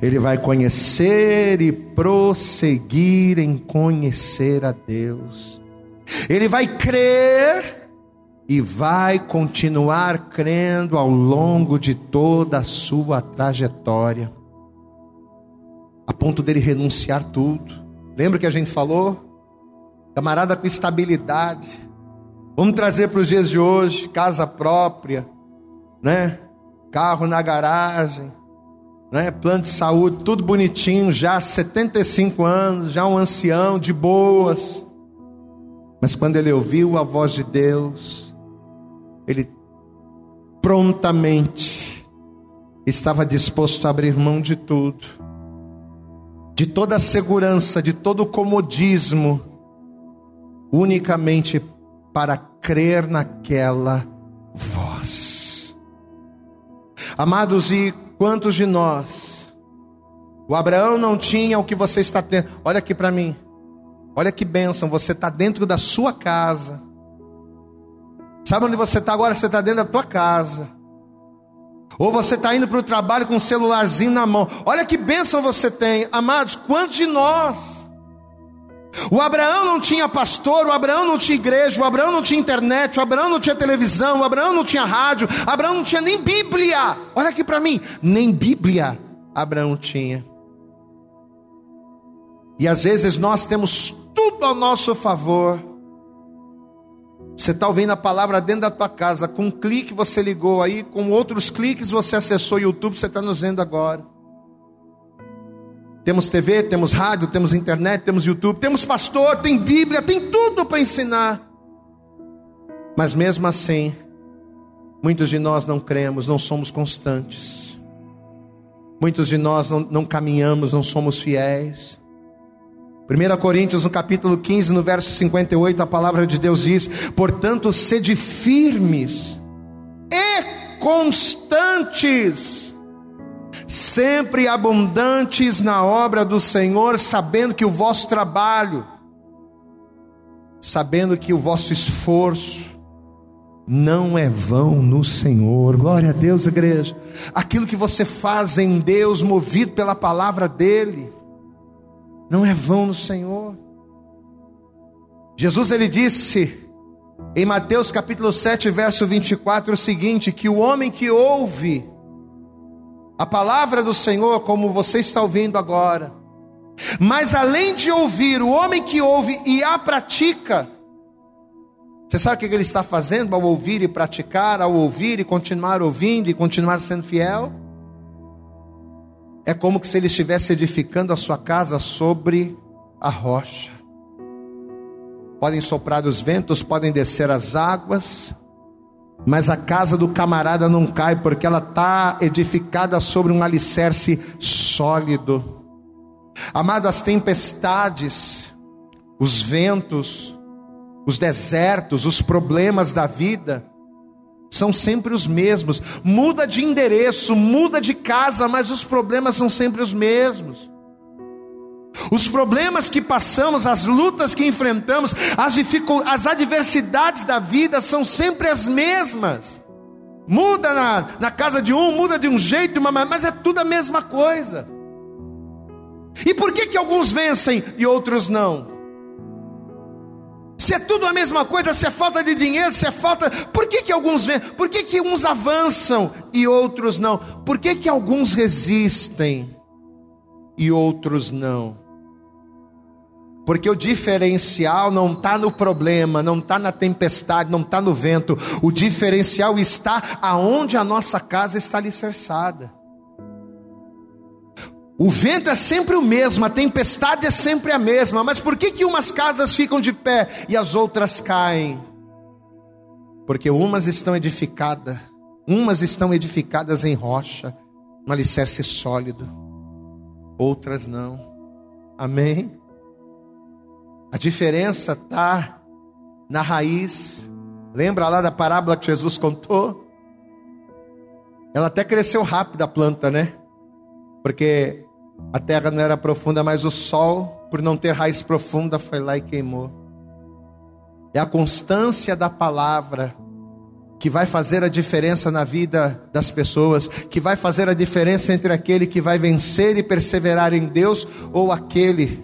Ele vai conhecer e prosseguir em conhecer a Deus. Ele vai crer e vai continuar crendo ao longo de toda a sua trajetória, a ponto dele renunciar tudo Lembra que a gente falou? Camarada com estabilidade. Vamos trazer para os dias de hoje, casa própria, né? Carro na garagem, né? Plano de saúde, tudo bonitinho, já 75 anos, já um ancião de boas. Mas quando ele ouviu a voz de Deus, ele prontamente estava disposto a abrir mão de tudo de toda a segurança, de todo o comodismo, unicamente para crer naquela voz. Amados, e quantos de nós? O Abraão não tinha o que você está tendo. Olha aqui para mim. Olha que bênção, você está dentro da sua casa. Sabe onde você está agora? Você está dentro da tua casa. Ou você está indo para o trabalho com um celularzinho na mão. Olha que bênção você tem, amados. Quantos de nós? O Abraão não tinha pastor, o Abraão não tinha igreja, o Abraão não tinha internet, o Abraão não tinha televisão, o Abraão não tinha rádio, o Abraão não tinha nem Bíblia. Olha aqui para mim, nem Bíblia Abraão tinha. E às vezes nós temos tudo ao nosso favor você está ouvindo a palavra dentro da tua casa, com um clique você ligou aí, com outros cliques você acessou o YouTube, você está nos vendo agora. Temos TV, temos rádio, temos internet, temos YouTube, temos pastor, tem Bíblia, tem tudo para ensinar. Mas mesmo assim, muitos de nós não cremos, não somos constantes. Muitos de nós não, não caminhamos, não somos fiéis. 1 Coríntios, no capítulo 15, no verso 58, a palavra de Deus diz: Portanto, sede firmes e constantes, sempre abundantes na obra do Senhor, sabendo que o vosso trabalho, sabendo que o vosso esforço, não é vão no Senhor. Glória a Deus, igreja. Aquilo que você faz em Deus, movido pela palavra dEle, não é vão no Senhor. Jesus ele disse em Mateus capítulo 7, verso 24 o seguinte: que o homem que ouve a palavra do Senhor, como você está ouvindo agora, mas além de ouvir, o homem que ouve e a pratica, você sabe o que ele está fazendo ao ouvir e praticar, ao ouvir e continuar ouvindo e continuar sendo fiel? É como se ele estivesse edificando a sua casa sobre a rocha. Podem soprar os ventos, podem descer as águas, mas a casa do camarada não cai, porque ela está edificada sobre um alicerce sólido. Amado, as tempestades, os ventos, os desertos, os problemas da vida, são sempre os mesmos. Muda de endereço, muda de casa, mas os problemas são sempre os mesmos. Os problemas que passamos, as lutas que enfrentamos, as, as adversidades da vida são sempre as mesmas. Muda na, na casa de um, muda de um jeito, mas é tudo a mesma coisa. E por que, que alguns vencem e outros não? Se é tudo a mesma coisa, se é falta de dinheiro, se é falta. Por que, que alguns vêm? Por que, que uns avançam e outros não? Por que, que alguns resistem e outros não? Porque o diferencial não está no problema, não está na tempestade, não está no vento. O diferencial está aonde a nossa casa está alicerçada. O vento é sempre o mesmo, a tempestade é sempre a mesma, mas por que, que umas casas ficam de pé e as outras caem? Porque umas estão edificadas, umas estão edificadas em rocha, um alicerce sólido, outras não. Amém? A diferença está na raiz. Lembra lá da parábola que Jesus contou? Ela até cresceu rápido a planta, né? Porque a terra não era profunda, mas o sol, por não ter raiz profunda, foi lá e queimou. É a constância da palavra que vai fazer a diferença na vida das pessoas, que vai fazer a diferença entre aquele que vai vencer e perseverar em Deus ou aquele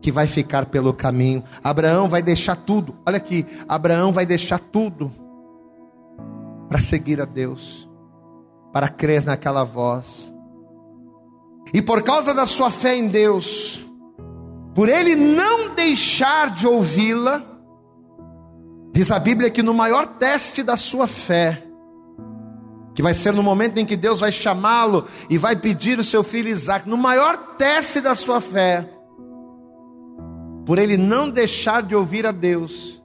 que vai ficar pelo caminho. Abraão vai deixar tudo. Olha aqui, Abraão vai deixar tudo para seguir a Deus, para crer naquela voz. E por causa da sua fé em Deus, por ele não deixar de ouvi-la, diz a Bíblia que no maior teste da sua fé, que vai ser no momento em que Deus vai chamá-lo e vai pedir o seu filho Isaac, no maior teste da sua fé, por ele não deixar de ouvir a Deus,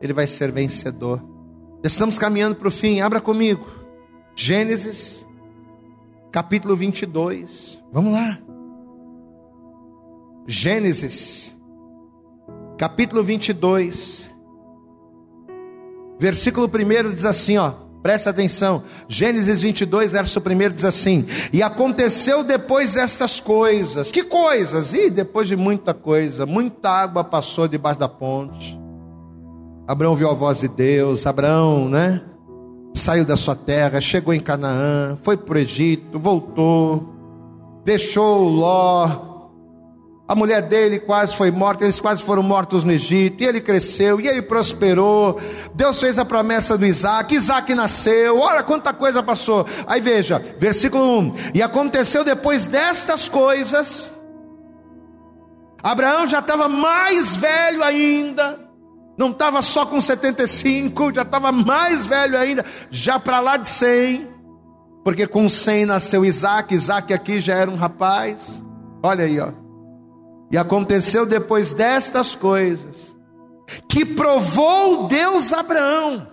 ele vai ser vencedor. Estamos caminhando para o fim, abra comigo. Gênesis capítulo 22. Vamos lá. Gênesis, capítulo 22. Versículo 1 diz assim, ó. Presta atenção. Gênesis 22, verso 1 diz assim: E aconteceu depois destas coisas. Que coisas? E depois de muita coisa, muita água passou debaixo da ponte. Abraão viu a voz de Deus. Abraão, né? saiu da sua terra, chegou em Canaã, foi para o Egito, voltou, deixou Ló, a mulher dele quase foi morta, eles quase foram mortos no Egito, e ele cresceu, e ele prosperou. Deus fez a promessa do Isaac, Isaac nasceu, olha quanta coisa passou. Aí veja, versículo 1: E aconteceu depois destas coisas, Abraão já estava mais velho ainda, não estava só com 75, já estava mais velho ainda, já para lá de 100, porque com 100 nasceu Isaac, Isaac aqui já era um rapaz. Olha aí, ó. E aconteceu depois destas coisas, que provou Deus Abraão,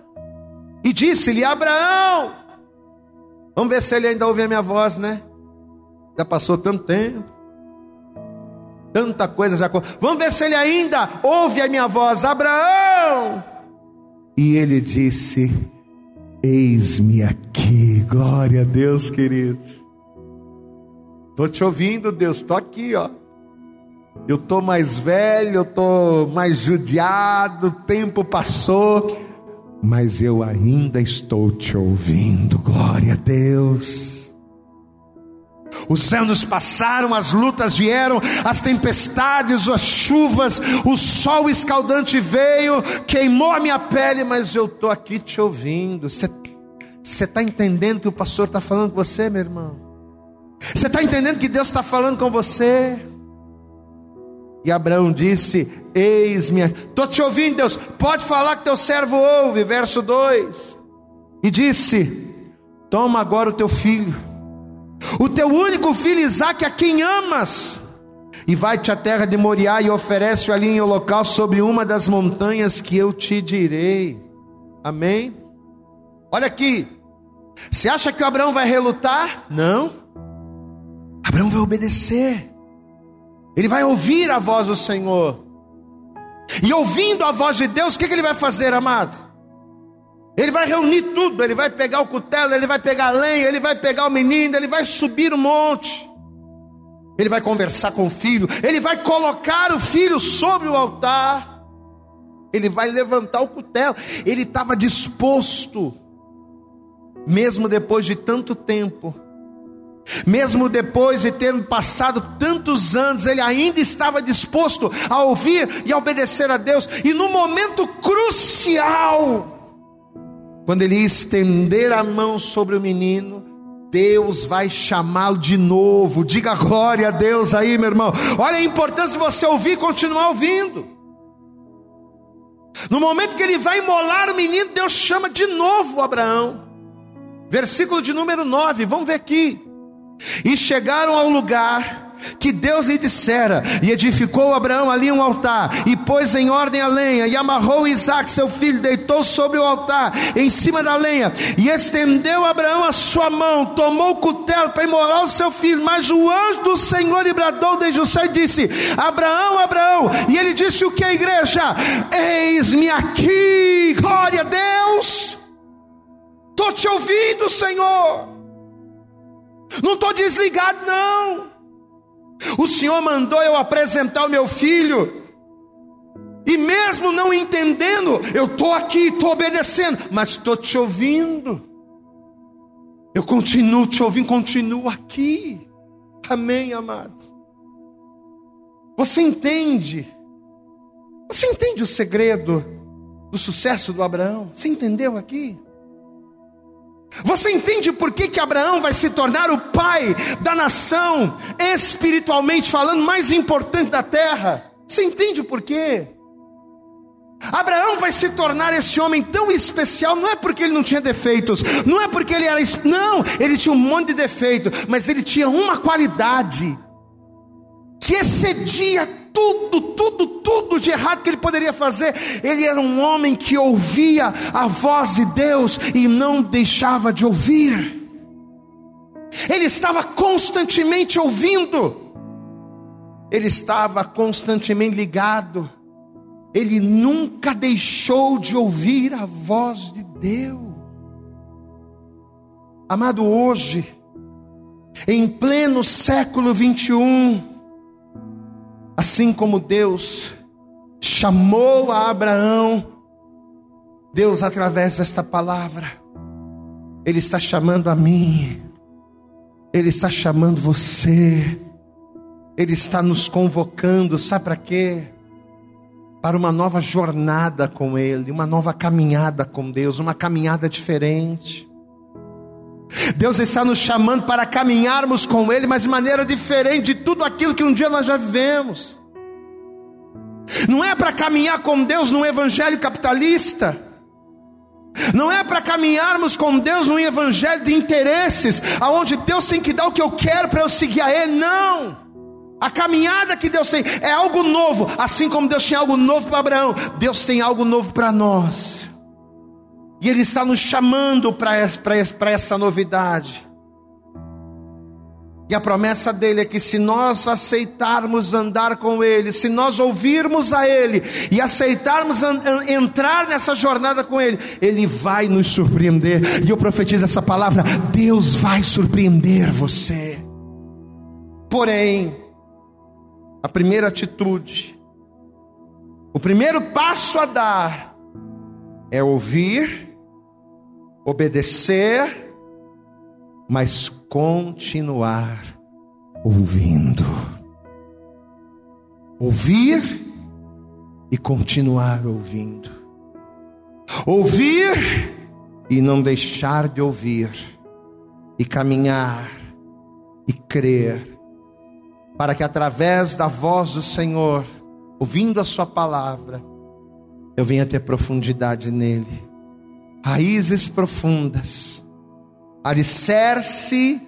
e disse-lhe: Abraão, vamos ver se ele ainda ouve a minha voz, né? Já passou tanto tempo. Tanta coisa já. Vamos ver se ele ainda ouve a minha voz, Abraão. E ele disse: Eis-me aqui, glória a Deus, querido. Estou te ouvindo, Deus, estou aqui, ó. Eu estou mais velho, eu estou mais judiado, o tempo passou, mas eu ainda estou te ouvindo, glória a Deus. Os anos passaram, as lutas vieram, as tempestades, as chuvas, o sol escaldante veio, queimou a minha pele, mas eu estou aqui te ouvindo. Você está entendendo que o pastor está falando com você, meu irmão? Você está entendendo que Deus está falando com você? E Abraão disse: Eis-me, estou te ouvindo, Deus, pode falar que teu servo ouve. Verso 2: E disse: Toma agora o teu filho o teu único filho Isaque, a quem amas, e vai-te à terra de Moriá e oferece-o ali em holocausto sobre uma das montanhas que eu te direi. Amém? Olha aqui. Você acha que Abraão vai relutar? Não. Abraão vai obedecer. Ele vai ouvir a voz do Senhor. E ouvindo a voz de Deus, o que, que ele vai fazer, amado? Ele vai reunir tudo, ele vai pegar o cutelo, ele vai pegar a lenha, ele vai pegar o menino, ele vai subir o monte. Ele vai conversar com o filho, ele vai colocar o filho sobre o altar. Ele vai levantar o cutelo. Ele estava disposto, mesmo depois de tanto tempo, mesmo depois de ter passado tantos anos, ele ainda estava disposto a ouvir e a obedecer a Deus. E no momento crucial, quando ele estender a mão sobre o menino, Deus vai chamá-lo de novo. Diga glória a Deus aí, meu irmão. Olha a importância de você ouvir e continuar ouvindo. No momento que ele vai imolar o menino, Deus chama de novo Abraão. Versículo de número 9, vamos ver aqui. E chegaram ao lugar que Deus lhe dissera, e edificou Abraão ali um altar, e pôs em ordem a lenha, e amarrou Isaac, seu filho, deitou sobre o altar, em cima da lenha, e estendeu Abraão a sua mão, tomou o cutelo para imolar o seu filho, mas o anjo do Senhor lhe bradou desde o céu e disse: Abraão, Abraão, e ele disse o que a igreja? Eis-me aqui, glória a Deus, estou te ouvindo, Senhor. Não estou desligado, não. O Senhor mandou eu apresentar o meu filho. E mesmo não entendendo, eu estou aqui, estou obedecendo, mas estou te ouvindo. Eu continuo te ouvindo, continuo aqui. Amém, amados. Você entende? Você entende o segredo do sucesso do Abraão? Você entendeu aqui? Você entende por que, que Abraão vai se tornar o pai da nação, espiritualmente falando, mais importante da terra? Você entende por quê? Abraão vai se tornar esse homem tão especial, não é porque ele não tinha defeitos, não é porque ele era. Não, ele tinha um monte de defeitos, mas ele tinha uma qualidade que excedia tudo, tudo, tudo de errado que ele poderia fazer. Ele era um homem que ouvia a voz de Deus e não deixava de ouvir. Ele estava constantemente ouvindo. Ele estava constantemente ligado. Ele nunca deixou de ouvir a voz de Deus. Amado, hoje, em pleno século 21, Assim como Deus chamou a Abraão, Deus, através desta palavra, Ele está chamando a mim, Ele está chamando você, Ele está nos convocando, sabe para quê? Para uma nova jornada com Ele, uma nova caminhada com Deus, uma caminhada diferente. Deus está nos chamando para caminharmos com Ele, mas de maneira diferente de tudo aquilo que um dia nós já vivemos. Não é para caminhar com Deus num evangelho capitalista. Não é para caminharmos com Deus num evangelho de interesses, aonde Deus tem que dar o que eu quero para eu seguir a Ele. Não. A caminhada que Deus tem é algo novo, assim como Deus tinha algo novo para Abraão, Deus tem algo novo para nós. E Ele está nos chamando para essa novidade. E a promessa dele é que se nós aceitarmos andar com Ele, se nós ouvirmos a Ele e aceitarmos entrar nessa jornada com Ele, Ele vai nos surpreender. E eu profetizo essa palavra: Deus vai surpreender você. Porém, a primeira atitude, o primeiro passo a dar é ouvir obedecer, mas continuar ouvindo. Ouvir e continuar ouvindo. Ouvir e não deixar de ouvir. E caminhar e crer, para que através da voz do Senhor, ouvindo a Sua palavra, eu venha ter profundidade nele raízes profundas, alicerce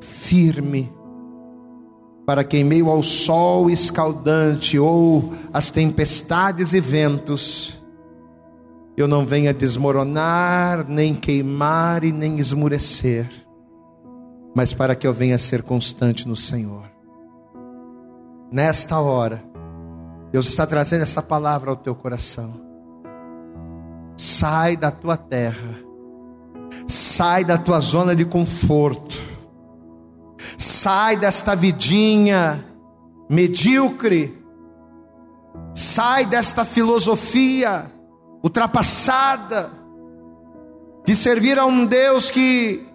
firme, para que em meio ao sol escaldante ou as tempestades e ventos, eu não venha desmoronar, nem queimar e nem esmurecer, mas para que eu venha ser constante no Senhor. Nesta hora, Deus está trazendo essa palavra ao teu coração. Sai da tua terra, sai da tua zona de conforto, sai desta vidinha medíocre, sai desta filosofia ultrapassada, de servir a um Deus que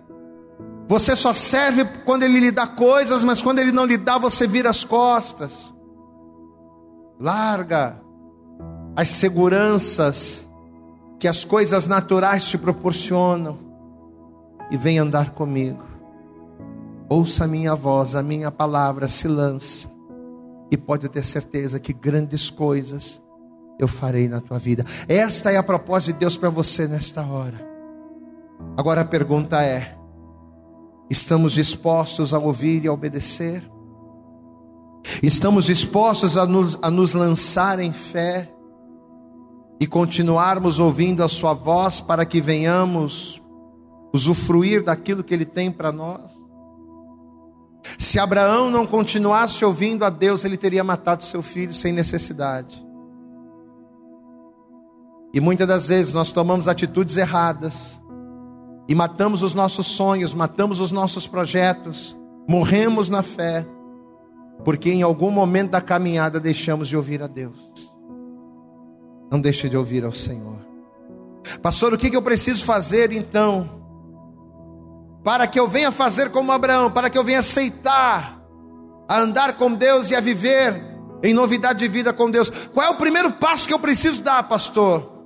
você só serve quando Ele lhe dá coisas, mas quando Ele não lhe dá, você vira as costas. Larga as seguranças que as coisas naturais te proporcionam e vem andar comigo. Ouça a minha voz, a minha palavra se lança e pode ter certeza que grandes coisas eu farei na tua vida. Esta é a proposta de Deus para você nesta hora. Agora a pergunta é: estamos dispostos a ouvir e a obedecer? Estamos dispostos a nos, a nos lançar em fé e continuarmos ouvindo a Sua voz para que venhamos usufruir daquilo que Ele tem para nós? Se Abraão não continuasse ouvindo a Deus, ele teria matado seu filho sem necessidade. E muitas das vezes nós tomamos atitudes erradas e matamos os nossos sonhos, matamos os nossos projetos, morremos na fé, porque em algum momento da caminhada deixamos de ouvir a Deus. Não deixe de ouvir ao Senhor. Pastor, o que eu preciso fazer então? Para que eu venha fazer como Abraão, para que eu venha aceitar a andar com Deus e a viver em novidade de vida com Deus. Qual é o primeiro passo que eu preciso dar, pastor?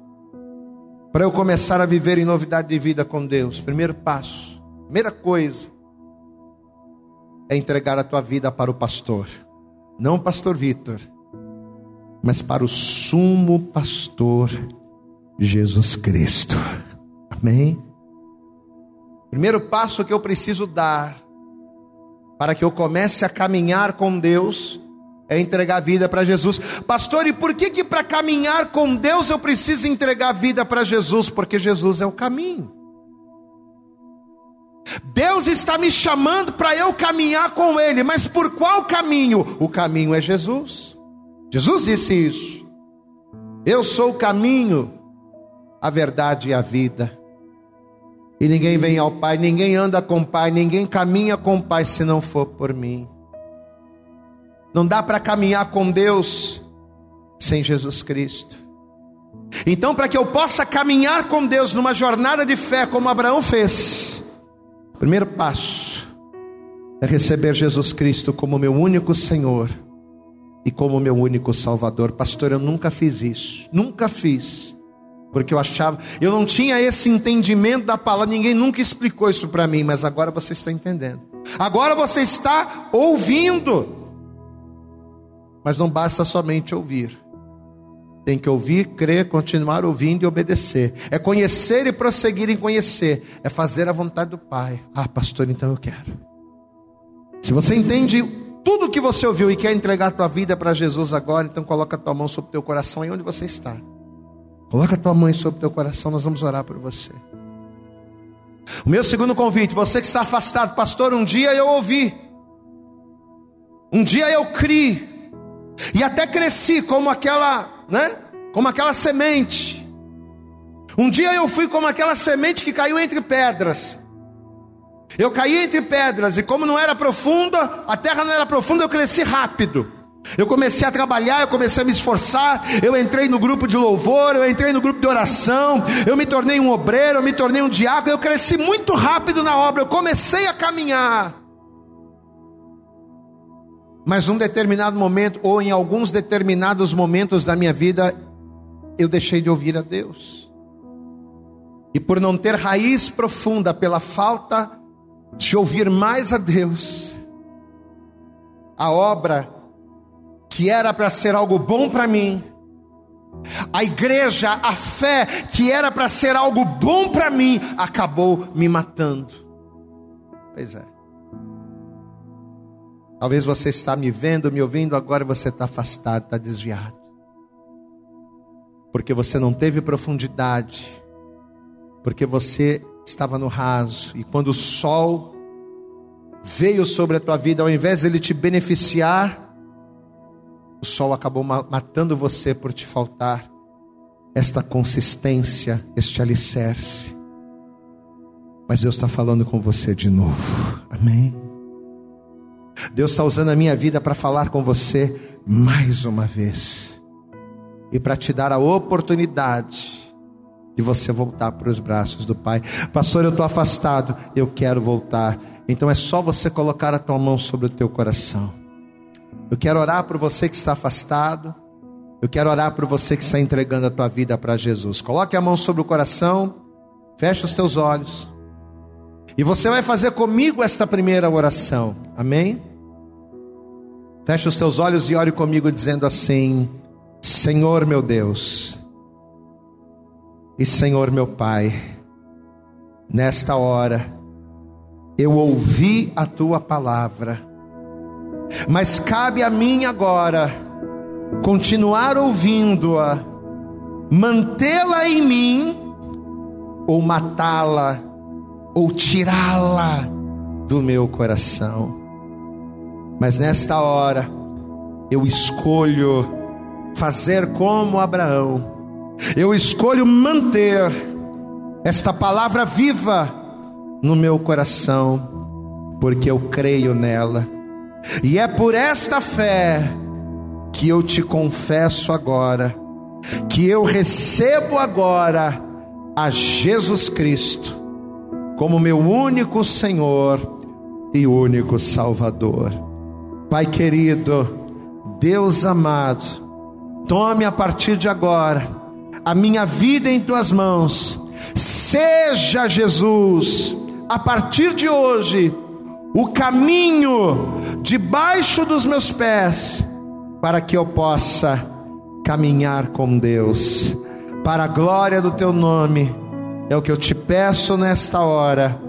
Para eu começar a viver em novidade de vida com Deus, primeiro passo, primeira coisa, é entregar a tua vida para o pastor, não o pastor Vitor, mas para o sumo pastor Jesus Cristo. Amém? Primeiro passo que eu preciso dar para que eu comece a caminhar com Deus é entregar a vida para Jesus. Pastor, e por que que para caminhar com Deus eu preciso entregar a vida para Jesus? Porque Jesus é o caminho. Deus está me chamando para eu caminhar com Ele, mas por qual caminho? O caminho é Jesus. Jesus disse isso. Eu sou o caminho, a verdade e a vida. E ninguém vem ao Pai, ninguém anda com o Pai, ninguém caminha com o Pai se não for por mim. Não dá para caminhar com Deus sem Jesus Cristo. Então, para que eu possa caminhar com Deus numa jornada de fé, como Abraão fez, primeiro passo é receber Jesus Cristo como meu único Senhor e como meu único Salvador. Pastor, eu nunca fiz isso, nunca fiz, porque eu achava, eu não tinha esse entendimento da palavra, ninguém nunca explicou isso para mim, mas agora você está entendendo, agora você está ouvindo. Mas não basta somente ouvir. Tem que ouvir, crer, continuar ouvindo e obedecer. É conhecer e prosseguir em conhecer. É fazer a vontade do Pai. Ah, pastor, então eu quero. Se você entende tudo que você ouviu e quer entregar a tua vida para Jesus agora, então coloca a tua mão sobre o teu coração aí onde você está. Coloca a tua mão sobre o teu coração, nós vamos orar por você. O meu segundo convite, você que está afastado, pastor, um dia eu ouvi. Um dia eu criei e até cresci como aquela, né? Como aquela semente. Um dia eu fui como aquela semente que caiu entre pedras. Eu caí entre pedras e como não era profunda, a terra não era profunda, eu cresci rápido. Eu comecei a trabalhar, eu comecei a me esforçar, eu entrei no grupo de louvor, eu entrei no grupo de oração, eu me tornei um obreiro, eu me tornei um diácono, eu cresci muito rápido na obra, eu comecei a caminhar. Mas num determinado momento, ou em alguns determinados momentos da minha vida, eu deixei de ouvir a Deus. E por não ter raiz profunda, pela falta de ouvir mais a Deus, a obra que era para ser algo bom para mim, a igreja, a fé que era para ser algo bom para mim, acabou me matando. Pois é. Talvez você está me vendo, me ouvindo, agora você está afastado, está desviado. porque você não teve profundidade, porque você estava no raso, e quando o sol veio sobre a tua vida, ao invés de ele te beneficiar, o sol acabou matando você por te faltar esta consistência, este alicerce. Mas Deus está falando com você de novo, amém? Deus está usando a minha vida para falar com você mais uma vez e para te dar a oportunidade de você voltar para os braços do Pai. Pastor, eu estou afastado, eu quero voltar. Então é só você colocar a tua mão sobre o teu coração. Eu quero orar por você que está afastado. Eu quero orar por você que está entregando a tua vida para Jesus. Coloque a mão sobre o coração, feche os teus olhos. E você vai fazer comigo esta primeira oração. Amém? Feche os teus olhos e ore comigo dizendo assim: Senhor meu Deus, e Senhor meu Pai, nesta hora, eu ouvi a tua palavra, mas cabe a mim agora continuar ouvindo-a, mantê-la em mim, ou matá-la, ou tirá-la do meu coração. Mas nesta hora, eu escolho fazer como Abraão. Eu escolho manter esta palavra viva no meu coração, porque eu creio nela. E é por esta fé que eu te confesso agora, que eu recebo agora a Jesus Cristo como meu único Senhor e único Salvador. Pai querido, Deus amado, Tome a partir de agora a minha vida em tuas mãos. Seja Jesus, a partir de hoje, o caminho debaixo dos meus pés, para que eu possa caminhar com Deus, para a glória do teu nome. É o que eu te peço nesta hora,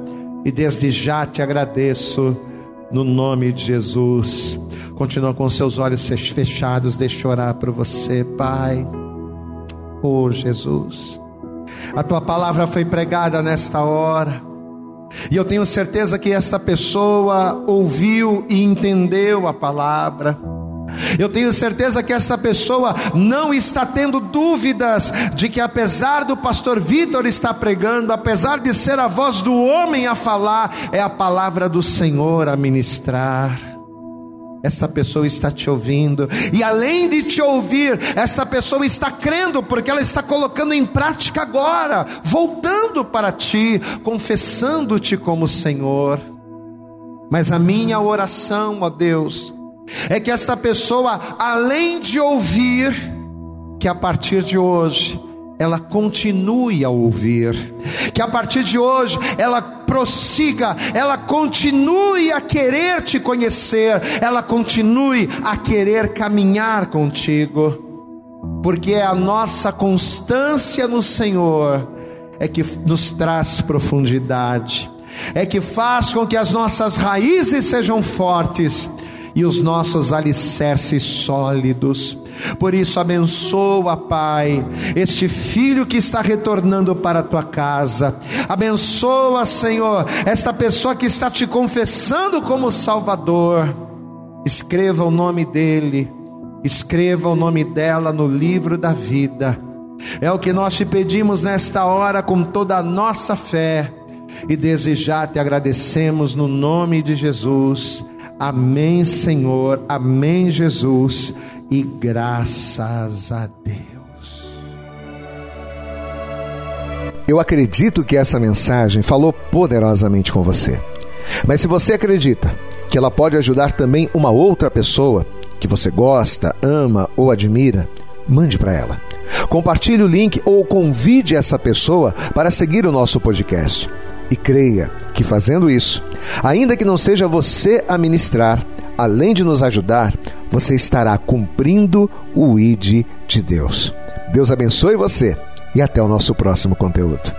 e desde já te agradeço, no nome de Jesus. Continua com seus olhos fechados, deixa eu orar para você, Pai. Oh, Jesus. A tua palavra foi pregada nesta hora. E eu tenho certeza que esta pessoa ouviu e entendeu a palavra. Eu tenho certeza que esta pessoa não está tendo dúvidas de que, apesar do pastor Vitor estar pregando, apesar de ser a voz do homem a falar, é a palavra do Senhor a ministrar esta pessoa está te ouvindo, e além de te ouvir, esta pessoa está crendo, porque ela está colocando em prática agora, voltando para ti, confessando-te como Senhor. Mas a minha oração, ó Deus, é que esta pessoa, além de ouvir, que a partir de hoje, ela continue a ouvir, que a partir de hoje ela prossiga, ela continue a querer te conhecer, ela continue a querer caminhar contigo, porque é a nossa constância no Senhor é que nos traz profundidade, é que faz com que as nossas raízes sejam fortes e os nossos alicerces sólidos. Por isso, abençoa, Pai, este filho que está retornando para a tua casa. Abençoa, Senhor, esta pessoa que está te confessando como Salvador. Escreva o nome dele, escreva o nome dela no livro da vida. É o que nós te pedimos nesta hora com toda a nossa fé e desejar te agradecemos no nome de Jesus. Amém, Senhor. Amém, Jesus. E graças a Deus. Eu acredito que essa mensagem falou poderosamente com você. Mas se você acredita que ela pode ajudar também uma outra pessoa que você gosta, ama ou admira, mande para ela. Compartilhe o link ou convide essa pessoa para seguir o nosso podcast. E creia que fazendo isso, ainda que não seja você a ministrar, além de nos ajudar, você estará cumprindo o ID de Deus. Deus abençoe você e até o nosso próximo conteúdo.